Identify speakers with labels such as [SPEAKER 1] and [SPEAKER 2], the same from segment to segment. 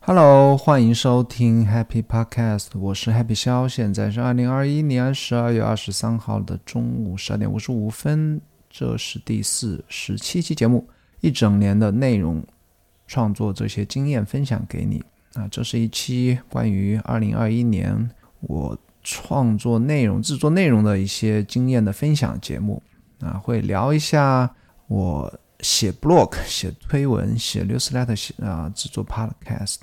[SPEAKER 1] Hello，欢迎收听 Happy Podcast，我是 Happy 肖，现在是二零二一年十二月二十三号的中午十二点五十五分，这是第四十七期节目，一整年的内容创作这些经验分享给你啊，这是一期关于二零二一年我创作内容、制作内容的一些经验的分享节目啊，会聊一下我。写 blog、写推文、写 newsletter、写啊制作 podcast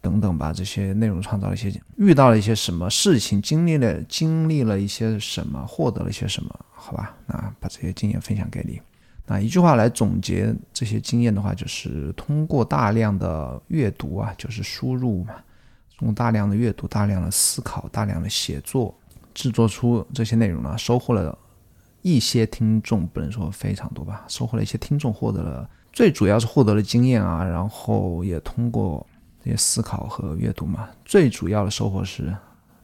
[SPEAKER 1] 等等吧，这些内容创造了一些遇到了一些什么事情，经历了经历了一些什么，获得了一些什么，好吧？那把这些经验分享给你。那一句话来总结这些经验的话，就是通过大量的阅读啊，就是输入嘛，通过大量的阅读、大量的思考、大量的写作，制作出这些内容呢，收获了。一些听众不能说非常多吧，收获了一些听众，获得了最主要是获得了经验啊，然后也通过这些思考和阅读嘛，最主要的收获是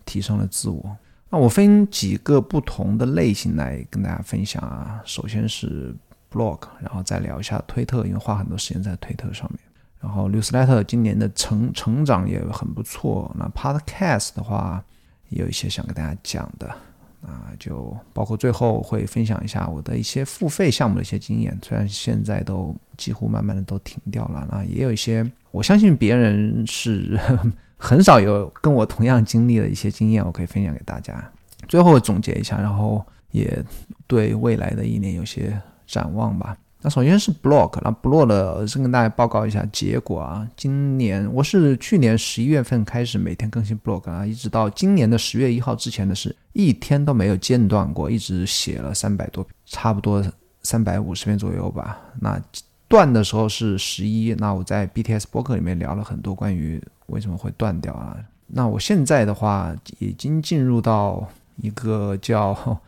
[SPEAKER 1] 提升了自我。那我分几个不同的类型来跟大家分享啊，首先是 blog，然后再聊一下推特，因为花很多时间在推特上面。然后 newsletter 今年的成成长也很不错。那 podcast 的话，也有一些想跟大家讲的。啊，就包括最后会分享一下我的一些付费项目的一些经验，虽然现在都几乎慢慢的都停掉了，那也有一些我相信别人是 很少有跟我同样经历的一些经验，我可以分享给大家。最后总结一下，然后也对未来的一年有些展望吧。那首先是 blog，那 blog 的先跟大家报告一下结果啊。今年我是去年十一月份开始每天更新 blog 啊，一直到今年的十月一号之前的是一天都没有间断过，一直写了三百多，差不多三百五十篇左右吧。那断的时候是十一，那我在 BTS 博客里面聊了很多关于为什么会断掉啊。那我现在的话已经进入到一个叫。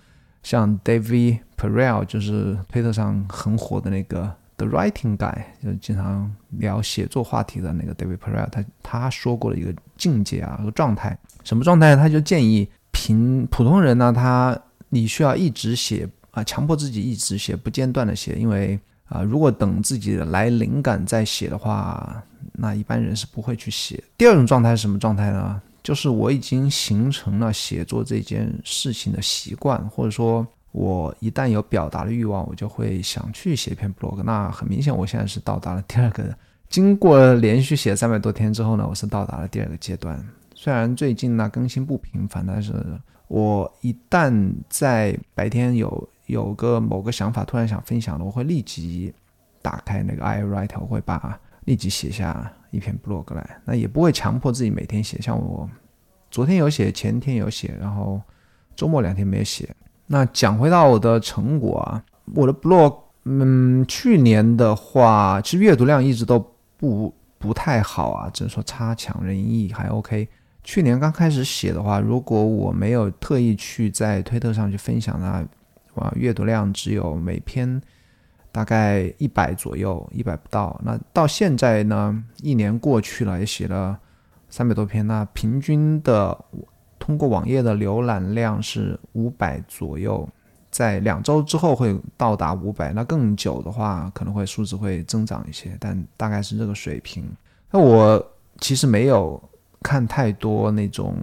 [SPEAKER 1] 像 David Perel 就是推特上很火的那个 The Writing Guy，就经常聊写作话题的那个 David Perel，他他说过的一个境界啊和状态，什么状态？他就建议平普通人呢，他你需要一直写啊，强迫自己一直写，不间断的写，因为啊，如果等自己来灵感再写的话，那一般人是不会去写。第二种状态是什么状态呢？就是我已经形成了写作这件事情的习惯，或者说，我一旦有表达的欲望，我就会想去写篇 blog。那很明显，我现在是到达了第二个，经过连续写三百多天之后呢，我是到达了第二个阶段。虽然最近呢更新不频繁，但是我一旦在白天有有个某个想法突然想分享了，我会立即打开那个 iWrite，我会把立即写下。一篇 blog 来，那也不会强迫自己每天写。像我昨天有写，前天有写，然后周末两天没写。那讲回到我的成果啊，我的 blog，嗯，去年的话，其实阅读量一直都不不太好啊，只能说差强人意，还 OK。去年刚开始写的话，如果我没有特意去在推特上去分享那哇，阅读量只有每篇。大概一百左右，一百不到。那到现在呢，一年过去了，也写了三百多篇。那平均的通过网页的浏览量是五百左右，在两周之后会到达五百。那更久的话，可能会数字会增长一些，但大概是这个水平。那我其实没有看太多那种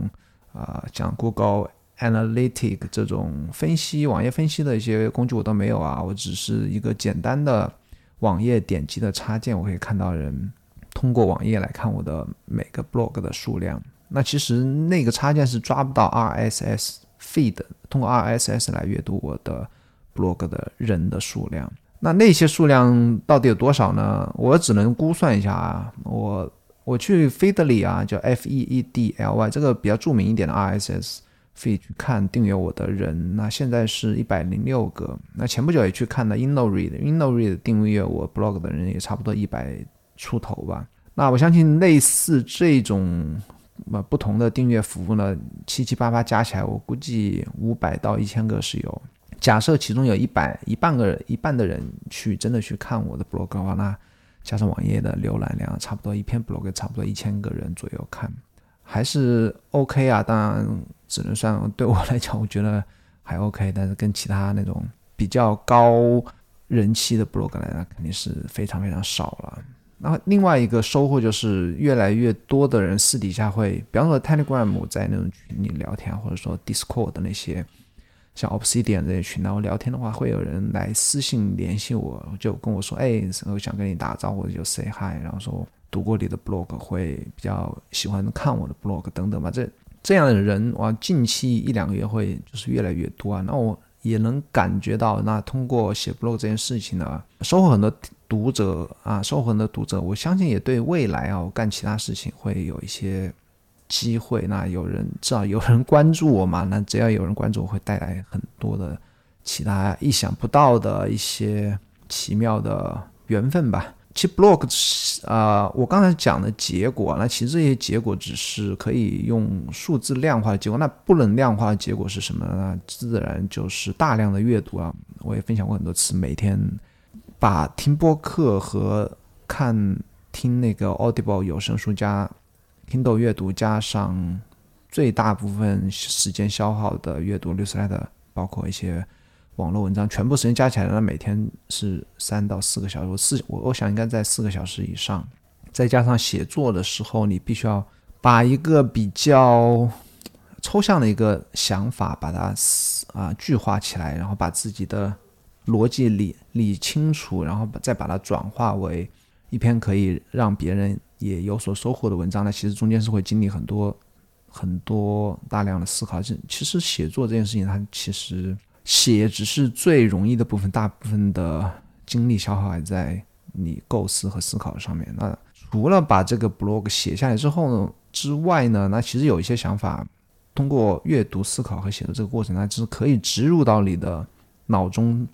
[SPEAKER 1] 啊，讲 Google。Analytic 这种分析网页分析的一些工具我都没有啊，我只是一个简单的网页点击的插件，我可以看到人通过网页来看我的每个 blog 的数量。那其实那个插件是抓不到 RSS feed，通过 RSS 来阅读我的 blog 的人的数量。那那些数量到底有多少呢？我只能估算一下啊，我我去 Feedly 啊，叫 F E E D L Y 这个比较著名一点的 RSS。可以去看订阅我的人，那现在是一百零六个。那前不久也去看了 InnoRead，InnoRead 订阅我 blog 的人也差不多一百出头吧。那我相信类似这种呃不同的订阅服务呢，七七八八加起来，我估计五百到一千个是有。假设其中有一百一半个人一半的人去真的去看我的 blog 的话，那加上网页的浏览量，差不多一篇 blog 差不多一千个人左右看。还是 OK 啊，当然只能算对我来讲，我觉得还 OK。但是跟其他那种比较高人气的 blog 来，那肯定是非常非常少了。然后另外一个收获就是越来越多的人私底下会，比方说 Telegram 在那种群里聊天，或者说 Discord 的那些像 Obsidian 这些群，然后聊天的话，会有人来私信联系我，就跟我说，哎，我想跟你打招呼，就 say hi，然后说读过你的 blog，会比较喜欢看我的 blog 等等吧。这这样的人，哇，近期一两个月会就是越来越多啊。那我也能感觉到，那通过写 blog 这件事情呢，收获很多。读者啊，收获很多读者，我相信也对未来啊，我干其他事情会有一些机会。那有人至少有人关注我嘛？那只要有人关注，我会带来很多的其他意想不到的一些奇妙的缘分吧。其实 blog 啊，我刚才讲的结果，那其实这些结果只是可以用数字量化的结果。那不能量化的结果是什么呢？自然就是大量的阅读啊。我也分享过很多次，每天。把听播客和看听那个 Audible 有声书加 Kindle 阅读加上最大部分时间消耗的阅读 newsletter，包括一些网络文章，全部时间加起来那，每天是三到四个小时。四我我想应该在四个小时以上。再加上写作的时候，你必须要把一个比较抽象的一个想法把它啊具化起来，然后把自己的。逻辑理理清楚，然后再把它转化为一篇可以让别人也有所收获的文章那？其实中间是会经历很多很多大量的思考。这其实写作这件事情，它其实写只是最容易的部分，大部分的精力消耗还在你构思和思考上面。那除了把这个 blog 写下来之后呢之外呢，那其实有一些想法，通过阅读、思考和写作这个过程，它是可以植入到你的脑中。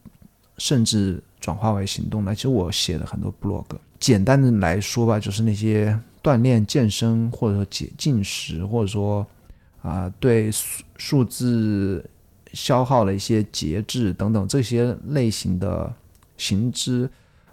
[SPEAKER 1] 甚至转化为行动那其实我写了很多 blog，简单的来说吧，就是那些锻炼、健身，或者说解进食，或者说啊对数数字消耗了一些节制等等这些类型的行之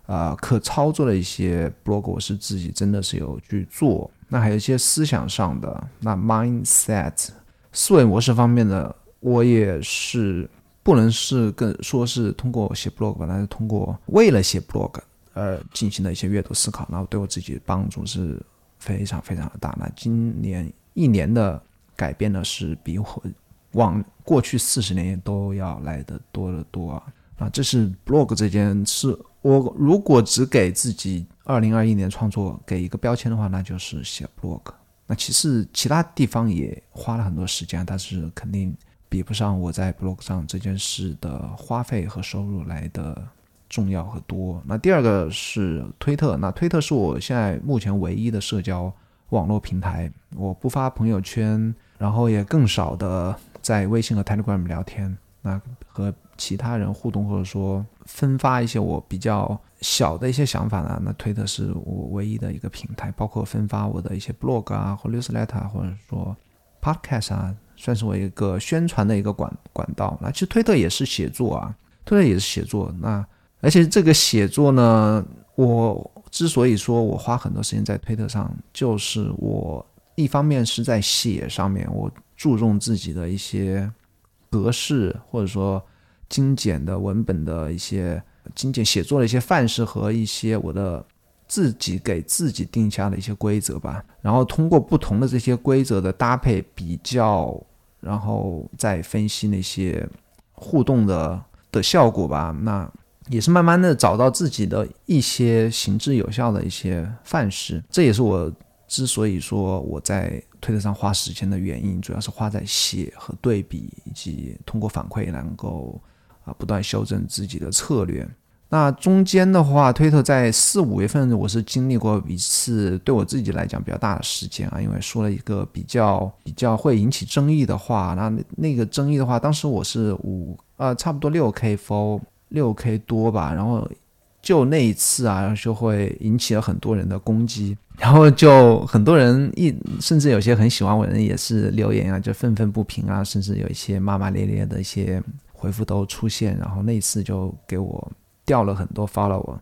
[SPEAKER 1] 啊可操作的一些 blog，我是自己真的是有去做。那还有一些思想上的，那 mindset 思维模式方面的，我也是。不能是更说是通过写 blog 吧，那是通过为了写 blog 而进行的一些阅读思考，然后对我自己帮助是非常非常的大。那今年一年的改变呢，是比我往过去四十年都要来的多得多啊！啊，这是 blog 这件事。我如果只给自己二零二一年创作给一个标签的话，那就是写 blog。那其实其他地方也花了很多时间，但是肯定。比不上我在 blog 上这件事的花费和收入来的重要和多。那第二个是推特，那推特是我现在目前唯一的社交网络平台。我不发朋友圈，然后也更少的在微信和 Telegram 聊天。那和其他人互动或者说分发一些我比较小的一些想法呢？那推特是我唯一的一个平台，包括分发我的一些 blog 啊或 newsletter 或者说 podcast 啊。算是我一个宣传的一个管管道。那其实推特也是写作啊，推特也是写作。那而且这个写作呢，我之所以说我花很多时间在推特上，就是我一方面是在写上面，我注重自己的一些格式，或者说精简的文本的一些精简写作的一些范式和一些我的自己给自己定下的一些规则吧。然后通过不同的这些规则的搭配比较。然后再分析那些互动的的效果吧，那也是慢慢的找到自己的一些行之有效的一些范式。这也是我之所以说我在推特上花时间的原因，主要是花在写和对比，以及通过反馈能够啊不断修正自己的策略。那中间的话，推特在四五月份，我是经历过一次对我自己来讲比较大的事件啊，因为说了一个比较比较会引起争议的话。那那个争议的话，当时我是五呃差不多六 K f o 六 K 多吧，然后就那一次啊，就会引起了很多人的攻击，然后就很多人一甚至有些很喜欢我的人也是留言啊，就愤愤不平啊，甚至有一些骂骂咧咧的一些回复都出现，然后那一次就给我。掉了很多 follower，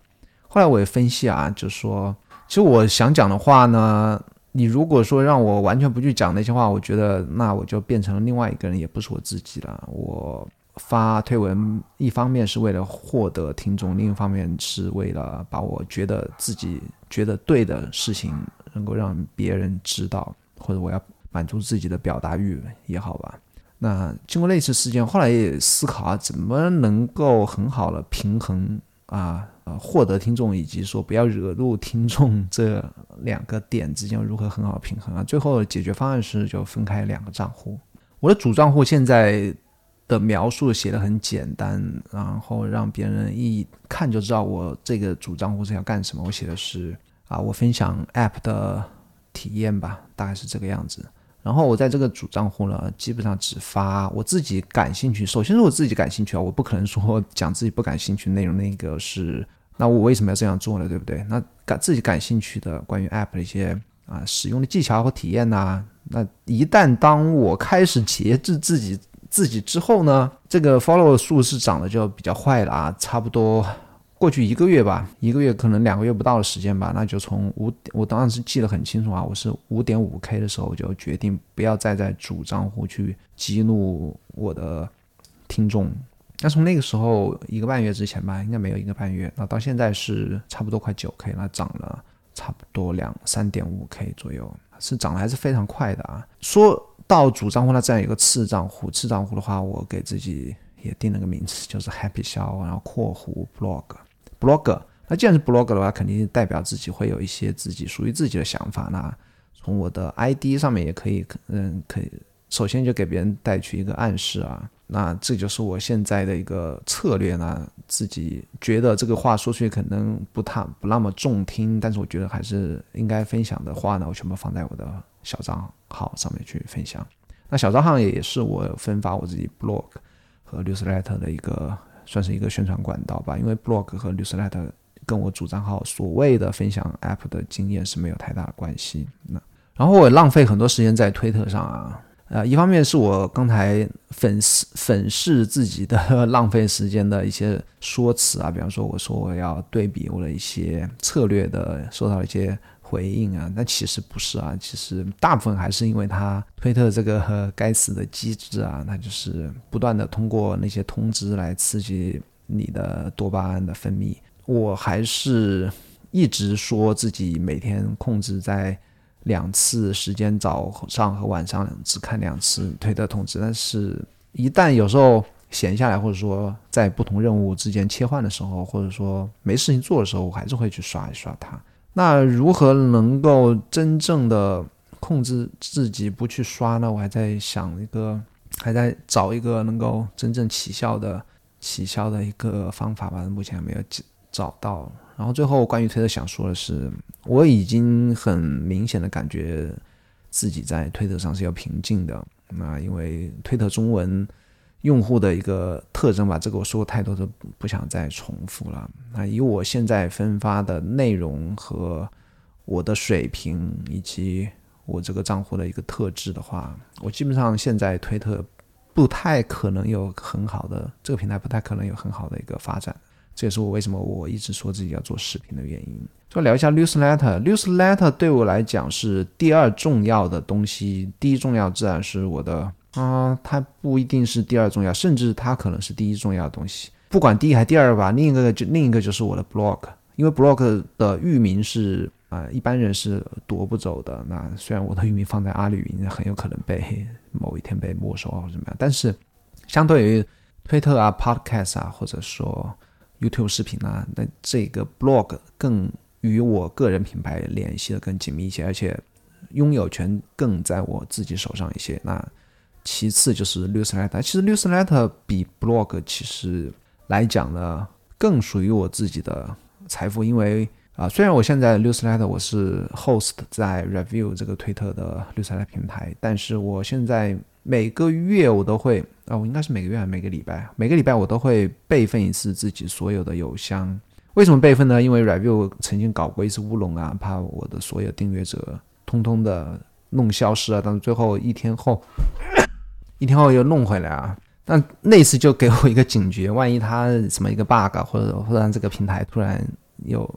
[SPEAKER 1] 后来我也分析啊，就说，其实我想讲的话呢，你如果说让我完全不去讲那些话，我觉得那我就变成了另外一个人，也不是我自己了。我发推文，一方面是为了获得听众，另一方面是为了把我觉得自己觉得对的事情能够让别人知道，或者我要满足自己的表达欲也好吧。那经过类似事件，后来也思考啊，怎么能够很好的平衡啊，获得听众以及说不要惹怒听众这两个点之间如何很好平衡啊？最后解决方案是就分开两个账户。我的主账户现在的描述写的很简单，然后让别人一看就知道我这个主账户是要干什么。我写的是啊，我分享 App 的体验吧，大概是这个样子。然后我在这个主账户呢，基本上只发我自己感兴趣。首先是我自己感兴趣啊，我不可能说讲自己不感兴趣内容。那个是，那我为什么要这样做呢？对不对？那感自己感兴趣的关于 App 的一些啊使用的技巧和体验呐，那一旦当我开始节制自己自己之后呢，这个 follow 数是涨得就比较快了啊，差不多。过去一个月吧，一个月可能两个月不到的时间吧，那就从五，我当时记得很清楚啊，我是五点五 K 的时候就决定不要再在主账户去激怒我的听众。那从那个时候一个半月之前吧，应该没有一个半月，那到现在是差不多快九 K 那，涨了差不多两三点五 K 左右，是涨的还是非常快的啊。说到主账户，那这样一个次账户，次账户的话，我给自己也定了个名字，就是 Happy 肖，然后括弧 Blog。blog，那既然是 blog 的话，肯定代表自己会有一些自己属于自己的想法。那从我的 ID 上面也可以，嗯，可以首先就给别人带去一个暗示啊。那这就是我现在的一个策略呢。自己觉得这个话说出去可能不太不那么中听，但是我觉得还是应该分享的话呢，我全部放在我的小账号上面去分享。那小账号也是我分发我自己 blog 和 newsletter 的一个。算是一个宣传管道吧，因为 blog 和 newsletter 跟我主账号所谓的分享 app 的经验是没有太大的关系。那然后我浪费很多时间在推特上啊，呃，一方面是我刚才粉饰粉饰自己的浪费时间的一些说辞啊，比方说我说我要对比我的一些策略的，受到一些。回应啊，那其实不是啊，其实大部分还是因为他推特这个该死的机制啊，他就是不断的通过那些通知来刺激你的多巴胺的分泌。我还是一直说自己每天控制在两次时间，早上和晚上只看两次推特通知，但是一旦有时候闲下来，或者说在不同任务之间切换的时候，或者说没事情做的时候，我还是会去刷一刷它。那如何能够真正的控制自己不去刷呢？我还在想一个，还在找一个能够真正起效的、起效的一个方法吧。目前还没有找到。然后最后关于推特想说的是，我已经很明显的感觉自己在推特上是要平静的。那因为推特中文。用户的一个特征吧，这个我说过太多，都不想再重复了。那以我现在分发的内容和我的水平，以及我这个账户的一个特质的话，我基本上现在推特不太可能有很好的这个平台，不太可能有很好的一个发展。这也是我为什么我一直说自己要做视频的原因。就聊一下 newsletter，newsletter 对我来讲是第二重要的东西，第一重要自然是我的。啊，它不一定是第二重要，甚至它可能是第一重要的东西。不管第一还第二吧，另一个就另一个就是我的 blog，因为 blog 的域名是啊，一般人是夺不走的。那虽然我的域名放在阿里云，很有可能被某一天被没收啊或者怎么样，但是相对于推特啊、podcast 啊，或者说 YouTube 视频啊，那这个 blog 更与我个人品牌联系的更紧密一些，而且拥有权更在我自己手上一些。那其次就是 newsletter，其实 newsletter 比 blog 其实来讲呢，更属于我自己的财富，因为啊，虽然我现在 newsletter 我是 host 在 review 这个推特的 newsletter 平台，但是我现在每个月我都会啊，我应该是每个月还是每个礼拜，每个礼拜我都会备份一次自己所有的邮箱。为什么备份呢？因为 review 曾经搞过一次乌龙啊，怕我的所有订阅者通通的弄消失啊，但是最后一天后。一天后又弄回来啊！那那次就给我一个警觉，万一他什么一个 bug，或者或者让这个平台突然又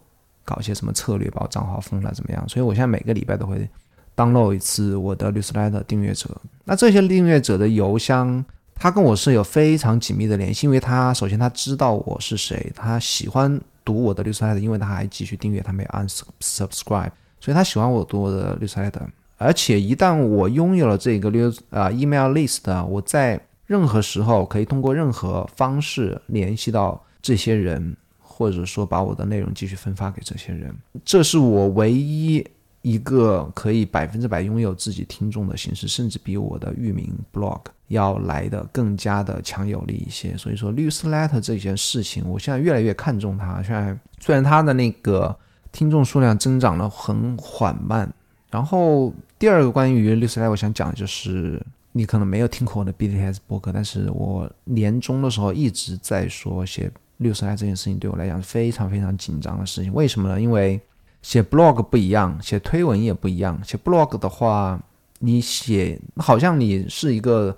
[SPEAKER 1] 搞些什么策略把我账号封了怎么样？所以我现在每个礼拜都会 download 一次我的 newsletter 订阅者。那这些订阅者的邮箱，他跟我是有非常紧密的联系，因为他首先他知道我是谁，他喜欢读我的 newsletter，因为他还继续订阅，他没有按 subscribe，所以他喜欢我读我的 newsletter。而且一旦我拥有了这个 news 啊 email list，啊我在任何时候可以通过任何方式联系到这些人，或者说把我的内容继续分发给这些人。这是我唯一一个可以百分之百拥有自己听众的形式，甚至比我的域名 blog 要来的更加的强有力一些。所以说，newsletter 这件事情，我现在越来越看重它。现在虽然它的那个听众数量增长的很缓慢，然后第二个关于绿色带我想讲的就是。你可能没有听过我的 BTS 博客，但是我年终的时候一直在说写六十来这件事情对我来讲是非常非常紧张的事情。为什么呢？因为写 blog 不一样，写推文也不一样。写 blog 的话，你写好像你是一个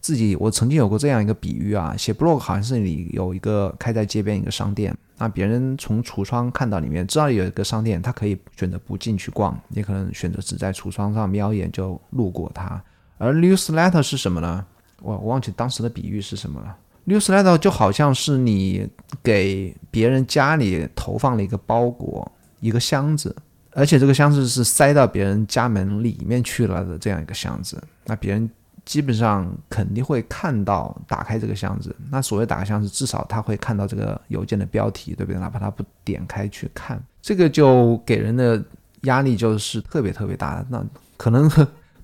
[SPEAKER 1] 自己，我曾经有过这样一个比喻啊，写 blog 好像是你有一个开在街边一个商店，那别人从橱窗看到里面，知道有一个商店，他可以选择不进去逛，也可能选择只在橱窗上瞄一眼就路过它。而 newsletter 是什么呢？我我忘记当时的比喻是什么了。newsletter 就好像是你给别人家里投放了一个包裹，一个箱子，而且这个箱子是塞到别人家门里面去了的这样一个箱子。那别人基本上肯定会看到打开这个箱子。那所谓打开箱子，至少他会看到这个邮件的标题，对不对？哪怕他不点开去看，这个就给人的压力就是特别特别大。那可能。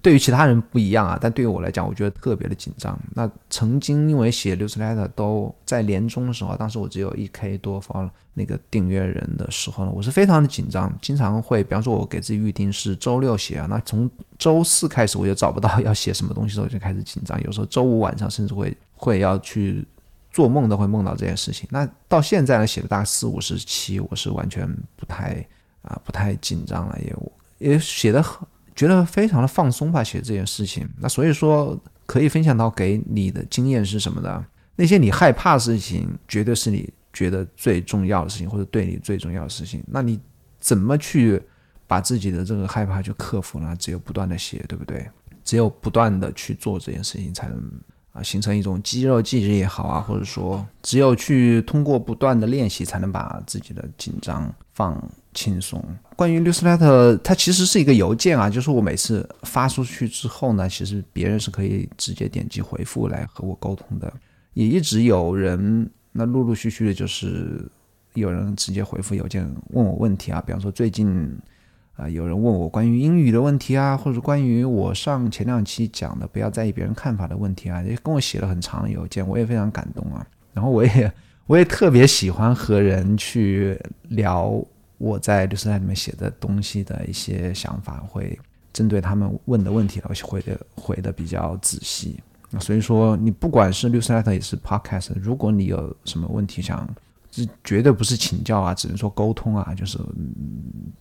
[SPEAKER 1] 对于其他人不一样啊，但对于我来讲，我觉得特别的紧张。那曾经因为写 newsletter 都在年终的时候，当时我只有一 k 多 for 那个订阅人的时候呢，我是非常的紧张，经常会，比方说我给自己预定是周六写啊，那从周四开始我就找不到要写什么东西的时候就开始紧张，有时候周五晚上甚至会会要去做梦都会梦到这件事情。那到现在呢，写了大概四五十期，我是完全不太啊不太紧张了，也也写的很。觉得非常的放松吧，写这件事情。那所以说，可以分享到给你的经验是什么呢？那些你害怕的事情，绝对是你觉得最重要的事情，或者对你最重要的事情。那你怎么去把自己的这个害怕去克服呢？只有不断的写，对不对？只有不断的去做这件事情，才能啊形成一种肌肉记忆也好啊，或者说，只有去通过不断的练习，才能把自己的紧张放。轻松。关于 newsletter，它其实是一个邮件啊，就是我每次发出去之后呢，其实别人是可以直接点击回复来和我沟通的。也一直有人，那陆陆续续的，就是有人直接回复邮件问我问题啊，比方说最近啊，有人问我关于英语的问题啊，或者关于我上前两期讲的不要在意别人看法的问题啊，也跟我写了很长的邮件，我也非常感动啊。然后我也 我也特别喜欢和人去聊。我在律师台里面写的东西的一些想法，会针对他们问的问题，而且回的回的比较仔细。所以说，你不管是律师 letter 也是 podcast，如果你有什么问题想，这绝对不是请教啊，只能说沟通啊，就是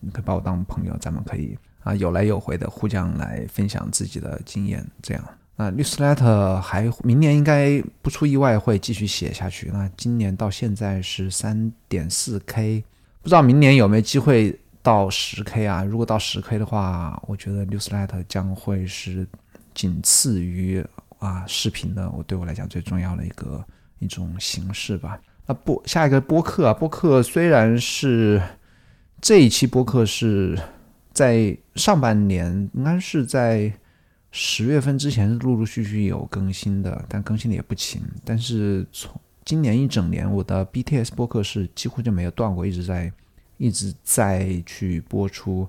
[SPEAKER 1] 你可以把我当朋友，咱们可以啊有来有回的互相来分享自己的经验，这样。那律师 letter 还明年应该不出意外会继续写下去。那今年到现在是三点四 k。不知道明年有没有机会到十 K 啊？如果到十 K 的话，我觉得 Newsletter 将会是仅次于啊视频的，我对我来讲最重要的一个一种形式吧。那播下一个播客啊，播客虽然是这一期播客是在上半年，应该是在十月份之前陆陆续续有更新的，但更新的也不勤。但是从今年一整年，我的 BTS 播客是几乎就没有断过，一直在一直在去播出。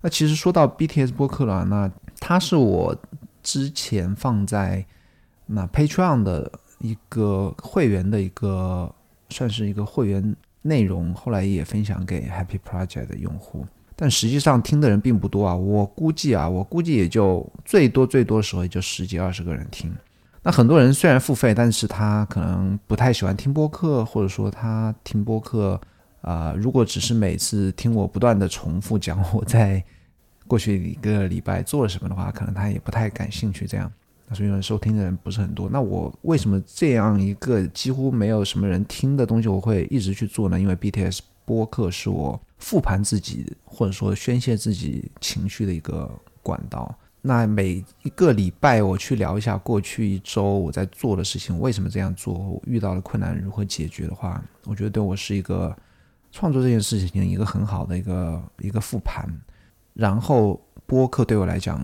[SPEAKER 1] 那其实说到 BTS 播客了，那它是我之前放在那 Patreon 的一个会员的一个，算是一个会员内容，后来也分享给 Happy Project 的用户，但实际上听的人并不多啊。我估计啊，我估计也就最多最多的时候也就十几二十个人听。那很多人虽然付费，但是他可能不太喜欢听播客，或者说他听播客，啊，如果只是每次听我不断的重复讲我在过去一个礼拜做了什么的话，可能他也不太感兴趣。这样，所以说收听的人不是很多。那我为什么这样一个几乎没有什么人听的东西，我会一直去做呢？因为 BTS 播客是我复盘自己或者说宣泄自己情绪的一个管道。那每一个礼拜，我去聊一下过去一周我在做的事情，为什么这样做，遇到了困难如何解决的话，我觉得对我是一个创作这件事情一个很好的一个一个复盘。然后播客对我来讲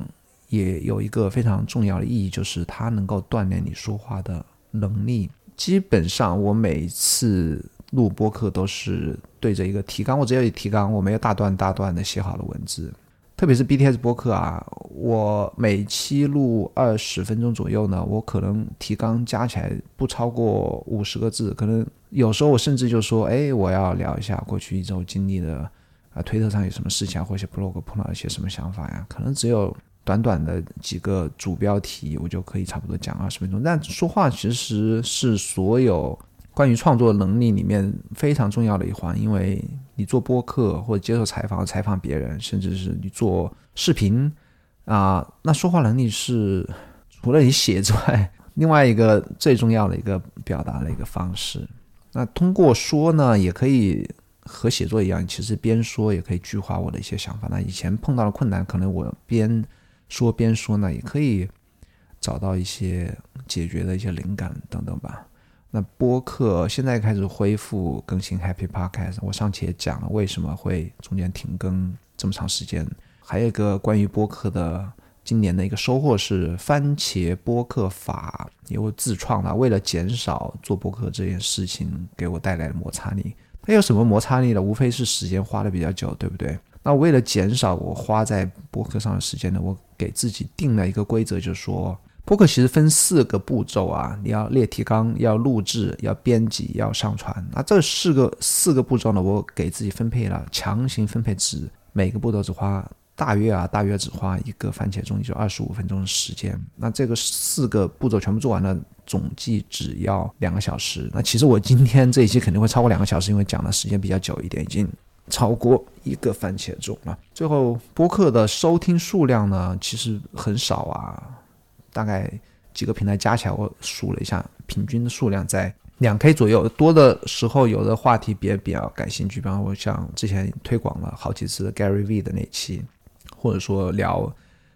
[SPEAKER 1] 也有一个非常重要的意义，就是它能够锻炼你说话的能力。基本上我每次录播客都是对着一个提纲，我只要有提纲，我没有大段大段的写好的文字。特别是 BTS 播客啊，我每期录二十分钟左右呢，我可能提纲加起来不超过五十个字，可能有时候我甚至就说，哎，我要聊一下过去一周经历的啊，推特上有什么事情啊，或者 blog 碰到一些什么想法呀，可能只有短短的几个主标题，我就可以差不多讲二十分钟。但说话其实是所有。关于创作能力里面非常重要的一环，因为你做播客或者接受采访、采访别人，甚至是你做视频啊，那说话能力是除了你写之外，另外一个最重要的一个表达的一个方式。那通过说呢，也可以和写作一样，其实边说也可以具化我的一些想法。那以前碰到的困难，可能我边说边说呢，也可以找到一些解决的一些灵感等等吧。那播客现在开始恢复更新 Happy Podcast，我上期也讲了为什么会中间停更这么长时间。还有一个关于播客的今年的一个收获是番茄播客法，由我自创的，为了减少做播客这件事情给我带来的摩擦力。它有什么摩擦力呢？无非是时间花的比较久，对不对？那为了减少我花在播客上的时间呢，我给自己定了一个规则，就是说。播客其实分四个步骤啊，你要列提纲，要录制，要编辑，要上传。那这四个四个步骤呢，我给自己分配了强行分配值，每个步骤只花大约啊，大约只花一个番茄钟，就二十五分钟的时间。那这个四个步骤全部做完了，总计只要两个小时。那其实我今天这一期肯定会超过两个小时，因为讲的时间比较久一点，已经超过一个番茄钟了。最后播客的收听数量呢，其实很少啊。大概几个平台加起来，我数了一下，平均的数量在两 K 左右。多的时候，有的话题别比较感兴趣，比方我像之前推广了好几次 Gary V 的那期，或者说聊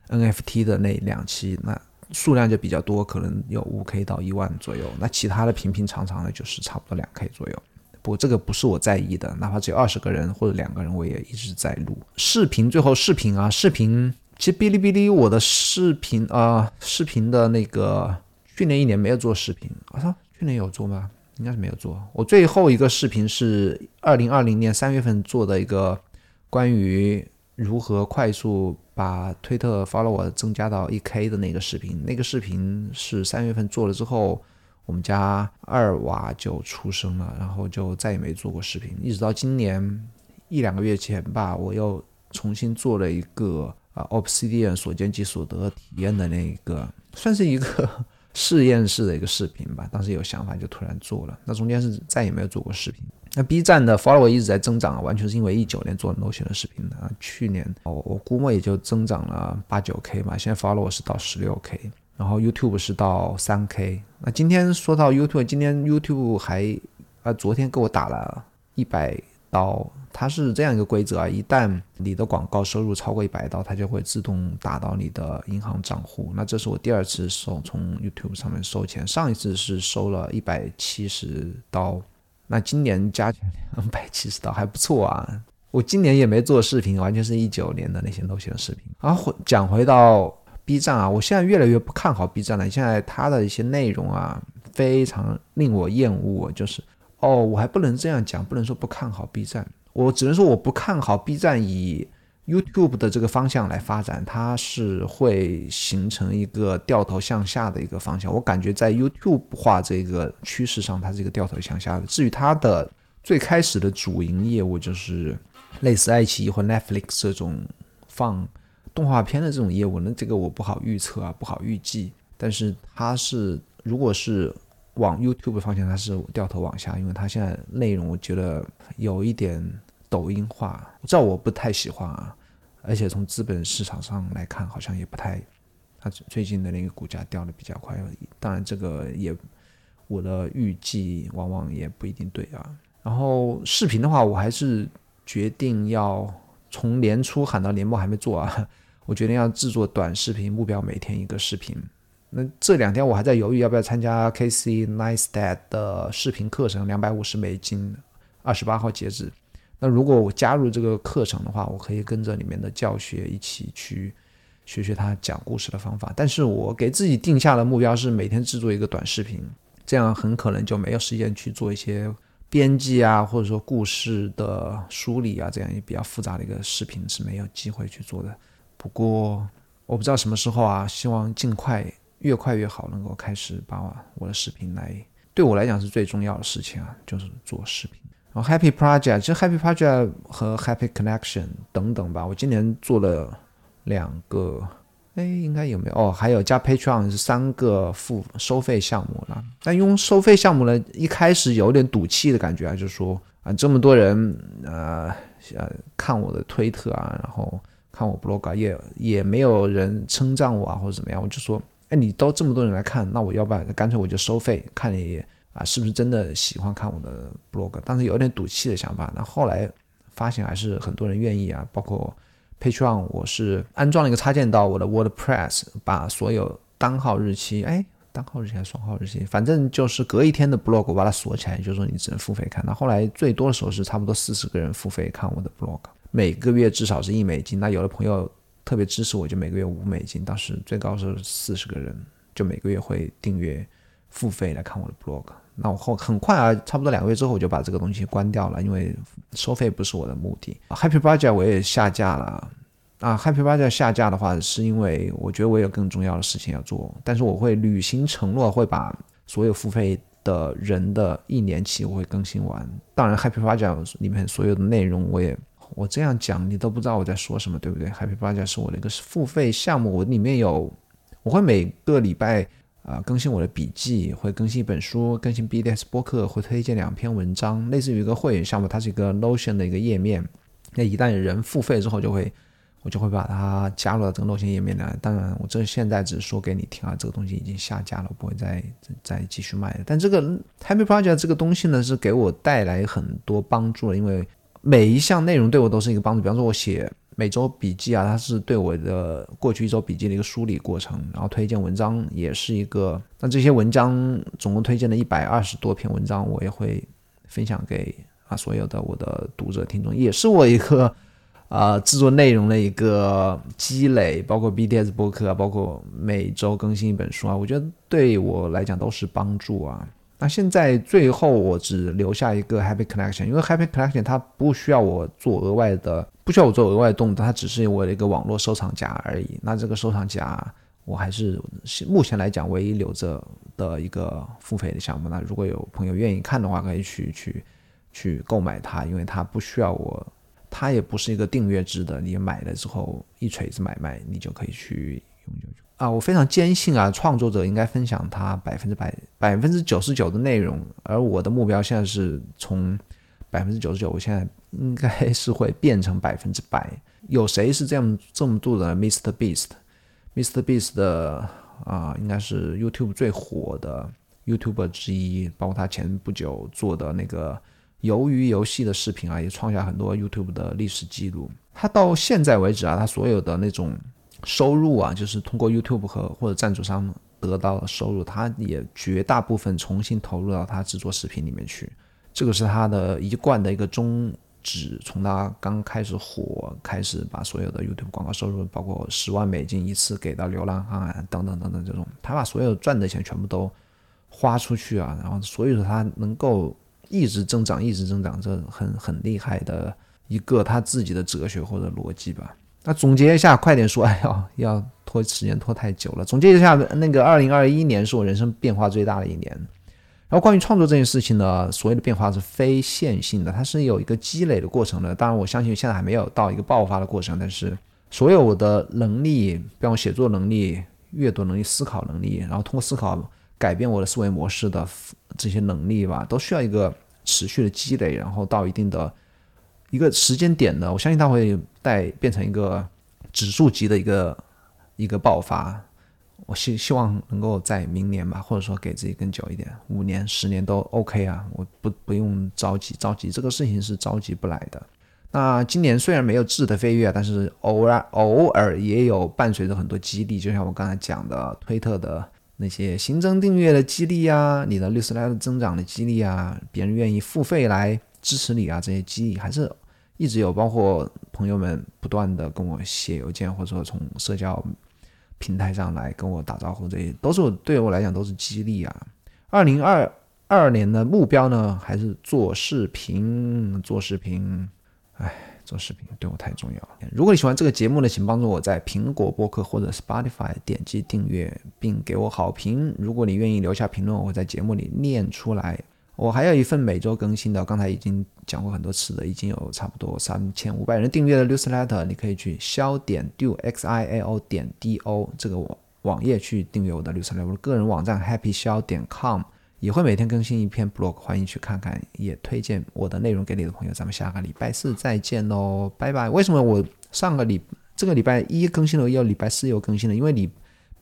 [SPEAKER 1] NFT 的那两期，那数量就比较多，可能有五 K 到一万左右。那其他的平平常常的，就是差不多两 K 左右。不这个不是我在意的，哪怕只有二十个人或者两个人，我也一直在录视频。最后视频啊，视频。其实哔哩哔哩我的视频啊，视频的那个去年一年没有做视频，我操，去年有做吗？应该是没有做。我最后一个视频是二零二零年三月份做的一个关于如何快速把推特 follow 增加到一 k 的那个视频。那个视频是三月份做了之后，我们家二娃就出生了，然后就再也没做过视频，一直到今年一两个月前吧，我又重新做了一个。啊，Obsidian 所见即所得体验的那个，算是一个实验室的一个视频吧。当时有想法就突然做了，那中间是再也没有做过视频。那 B 站的 follower 一直在增长，完全是因为一九年做 No 选的视频的啊。去年哦，我估摸也就增长了八九 K 吧。现在 follower 是到十六 K，然后 YouTube 是到三 K。那今天说到 YouTube，今天 YouTube 还啊，昨天给我打了一百刀。它是这样一个规则啊，一旦你的广告收入超过一百刀，它就会自动打到你的银行账户。那这是我第二次收从 YouTube 上面收钱，上一次是收了一百七十刀，那今年加起来两百七十刀还不错啊。我今年也没做视频，完全是一九年的那些东西的视频。然后讲回到 B 站啊，我现在越来越不看好 B 站了，现在它的一些内容啊，非常令我厌恶。就是哦，我还不能这样讲，不能说不看好 B 站。我只能说，我不看好 B 站以 YouTube 的这个方向来发展，它是会形成一个掉头向下的一个方向。我感觉在 YouTube 化这个趋势上，它是一个掉头向下的。至于它的最开始的主营业务，就是类似爱奇艺或 Netflix 这种放动画片的这种业务，那这个我不好预测啊，不好预计。但是它是，如果是往 YouTube 方向，它是掉头往下，因为它现在内容我觉得有一点抖音化，这我不太喜欢啊。而且从资本市场上来看，好像也不太，它最近的那个股价掉的比较快。当然，这个也我的预计往往也不一定对啊。然后视频的话，我还是决定要从年初喊到年末还没做啊，我决定要制作短视频，目标每天一个视频。那这两天我还在犹豫要不要参加 K C Nice Dad 的视频课程，两百五十美金，二十八号截止。那如果我加入这个课程的话，我可以跟着里面的教学一起去学学他讲故事的方法。但是我给自己定下的目标是每天制作一个短视频，这样很可能就没有时间去做一些编辑啊，或者说故事的梳理啊，这样也比较复杂的一个视频是没有机会去做的。不过我不知道什么时候啊，希望尽快，越快越好，能够开始把我的视频来，对我来讲是最重要的事情啊，就是做视频。然后 Happy Project，其实 Happy Project 和 Happy Connection 等等吧，我今年做了两个，哎，应该有没有？哦，还有加 Patreon 是三个付收费项目了。但用收费项目呢，一开始有点赌气的感觉啊，就说啊，这么多人呃呃看我的推特啊，然后看我 blog 也也没有人称赞我啊或者怎么样，我就说，哎，你都这么多人来看，那我要不然干脆我就收费看你。啊，是不是真的喜欢看我的 blog？当时有点赌气的想法，那后来发现还是很多人愿意啊。包括 Patreon，我是安装了一个插件到我的 WordPress，把所有单号日期，哎，单号日期还是双号日期，反正就是隔一天的 blog，我把它锁起来，就是说你只能付费看。那后来最多的时候是差不多四十个人付费看我的 blog，每个月至少是一美金。那有的朋友特别支持我，就每个月五美金。当时最高是四十个人，就每个月会订阅付费来看我的 blog。那我后很快啊，差不多两个月之后我就把这个东西关掉了，因为收费不是我的目的。Happy Budget 我也下架了啊，Happy Budget 下架的话是因为我觉得我有更重要的事情要做，但是我会履行承诺，会把所有付费的人的一年期我会更新完。当然，Happy Budget 里面所有的内容我也我这样讲你都不知道我在说什么，对不对？Happy Project 是我的一个付费项目，我里面有我会每个礼拜。啊，更新我的笔记，会更新一本书，更新 BDS 播客，会推荐两篇文章，类似于一个会员项目，它是一个 Notion 的一个页面。那一旦人付费之后，就会我就会把它加入到这个 Notion 页面来。当然，我这现在只是说给你听啊，这个东西已经下架了，不会再再继续卖了。但这个 Happy Project 这个东西呢，是给我带来很多帮助的，因为每一项内容对我都是一个帮助。比方说，我写。每周笔记啊，它是对我的过去一周笔记的一个梳理过程，然后推荐文章也是一个。那这些文章总共推荐了一百二十多篇文章，我也会分享给啊所有的我的读者听众，也是我一个 啊制作内容的一个积累，包括 BDS 博客啊，包括每周更新一本书啊，我觉得对我来讲都是帮助啊。那现在最后我只留下一个 Happy Collection，因为 Happy Collection 它不需要我做额外的，不需要我做额外的动作，它只是我的一个网络收藏夹而已。那这个收藏夹我还是目前来讲唯一留着的一个付费的项目。那如果有朋友愿意看的话，可以去去去购买它，因为它不需要我，它也不是一个订阅制的，你买了之后一锤子买卖，你就可以去永久。啊，我非常坚信啊，创作者应该分享他百分之百、百分之九十九的内容，而我的目标现在是从百分之九十九，我现在应该 是会变成百分之百。有谁是这样这么做的？Mr. Beast，Mr. Beast 的啊，应该是 YouTube 最火的 YouTuber 之一，包括他前不久做的那个鱿鱼游戏的视频啊，也创下很多 YouTube 的历史记录。他到现在为止啊，他所有的那种。收入啊，就是通过 YouTube 和或者赞助商得到的收入，他也绝大部分重新投入到他制作视频里面去。这个是他的一贯的一个宗旨。从他刚开始火，开始把所有的 YouTube 广告收入，包括十万美金一次给到流浪汉啊等等等等这种，他把所有赚的钱全部都花出去啊。然后所以说他能够一直增长，一直增长，这很很厉害的一个他自己的哲学或者逻辑吧。那总结一下，快点说！哎呦，要拖时间拖太久了。总结一下，那个二零二一年是我人生变化最大的一年。然后关于创作这件事情呢，所谓的变化是非线性的，它是有一个积累的过程的。当然，我相信现在还没有到一个爆发的过程，但是所有我的能力，比方写作能力、阅读能力、思考能力，然后通过思考改变我的思维模式的这些能力吧，都需要一个持续的积累，然后到一定的。一个时间点呢，我相信它会带变成一个指数级的一个一个爆发。我希希望能够在明年吧，或者说给自己更久一点，五年、十年都 OK 啊，我不不用着急，着急这个事情是着急不来的。那今年虽然没有质的飞跃，但是偶尔偶尔也有伴随着很多激励，就像我刚才讲的，推特的那些新增订阅的激励啊，你的律师来的增长的激励啊，别人愿意付费来。支持你啊，这些激励还是一直有包括朋友们不断的跟我写邮件，或者说从社交平台上来跟我打招呼，这些都是对我来讲都是激励啊。二零二二年的目标呢，还是做视频，做视频，哎，做视频对我太重要了。如果你喜欢这个节目呢，请帮助我在苹果播客或者 Spotify 点击订阅，并给我好评。如果你愿意留下评论，我会在节目里念出来。我还有一份每周更新的，刚才已经讲过很多次的，已经有差不多三千五百人订阅的 newsletter，你可以去消点 do x i a o 点 d o 这个网网页去订阅我的 newsletter。我的个人网站 happy 消点 com 也会每天更新一篇 blog，欢迎去看看，也推荐我的内容给你的朋友。咱们下个礼拜四再见喽，拜拜。为什么我上个礼这个礼拜一更新了，又礼拜四又更新了？因为你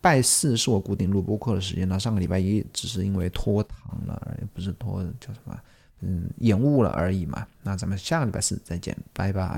[SPEAKER 1] 拜四是我固定录播课的时间，那上个礼拜一只是因为拖堂了，而不是拖叫什么，嗯，延误了而已嘛。那咱们下个礼拜四再见，拜拜。